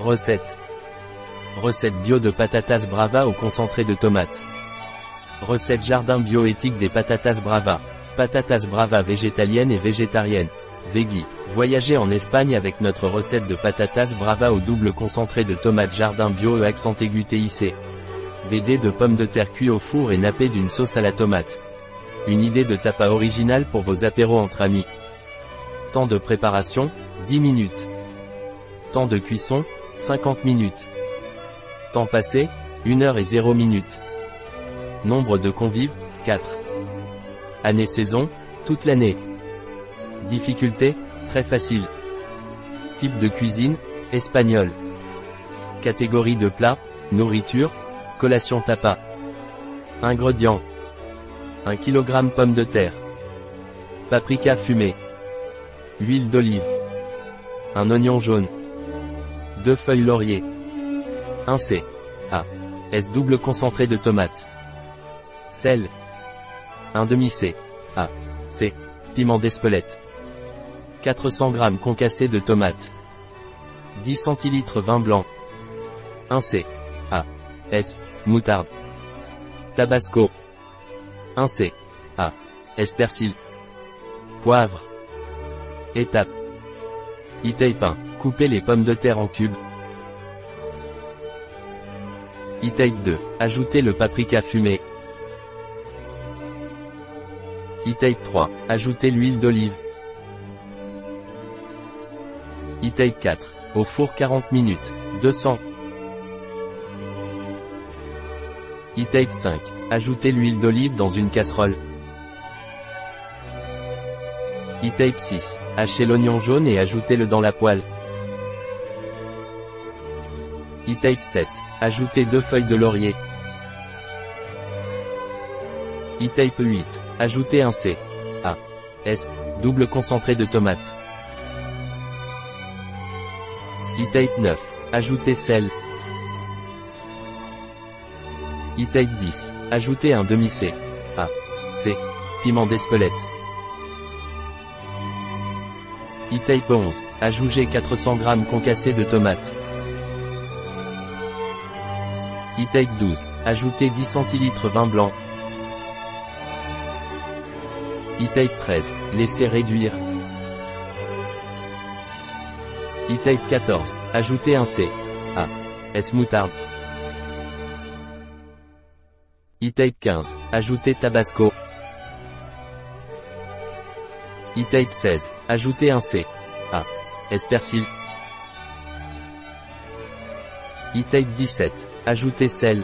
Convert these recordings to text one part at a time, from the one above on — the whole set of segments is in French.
Recette. Recette bio de patatas brava au concentré de tomates. Recette jardin bioéthique des patatas brava. Patatas brava végétalienne et végétarienne. Veggie. Voyagez en Espagne avec notre recette de patatas brava au double concentré de tomates jardin bio et accent aigu TIC. VD de pommes de terre cuits au four et nappées d'une sauce à la tomate. Une idée de tapa originale pour vos apéros entre amis. Temps de préparation, 10 minutes. Temps de cuisson, 50 minutes. Temps passé, 1 heure et 0 minutes. Nombre de convives, 4. Année-saison, toute l'année. Difficulté, très facile. Type de cuisine, espagnol. Catégorie de plat, nourriture, collation tapa. Ingrédients. 1 kg pommes de terre. Paprika fumée. Huile d'olive. Un oignon jaune. 2 feuilles laurier. 1 C. A. S double concentré de tomates. Sel. 1 demi C. A. C. Piment d'Espelette. 400 g concassé de tomates. 10 cl vin blanc. 1 C. A. S. Moutarde. Tabasco. 1 C. A. S. Persil. Poivre. Étape. Itaipin. Coupez les pommes de terre en cubes. E-Type 2. Ajoutez le paprika fumé. E-Type 3. Ajoutez l'huile d'olive. E-Type 4. Au four 40 minutes. 200. E-Type 5. Ajoutez l'huile d'olive dans une casserole. E-Type 6. Hachez l'oignon jaune et ajoutez-le dans la poêle. E-Type 7. Ajoutez deux feuilles de laurier. E-Type 8. Ajoutez un C. A. S. Double concentré de tomates. E-Type 9. Ajoutez sel. E-Type 10. Ajoutez un demi-C. A. C. Piment d'Espelette. E-Type 11. Ajoutez 400 g concassés de tomates. E-Type 12. Ajoutez 10 cl vin blanc. E-Type 13. Laissez réduire. E-Type 14. Ajoutez un C. A. S moutarde. E-Type 15. Ajoutez Tabasco. E-Type 16. Ajoutez un C. A. S persil. E-Type 17. Ajoutez sel.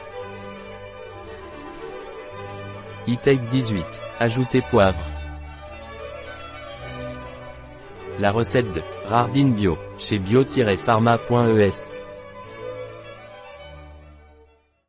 E-Type 18. Ajoutez poivre. La recette de Rardine Bio, chez bio-pharma.es.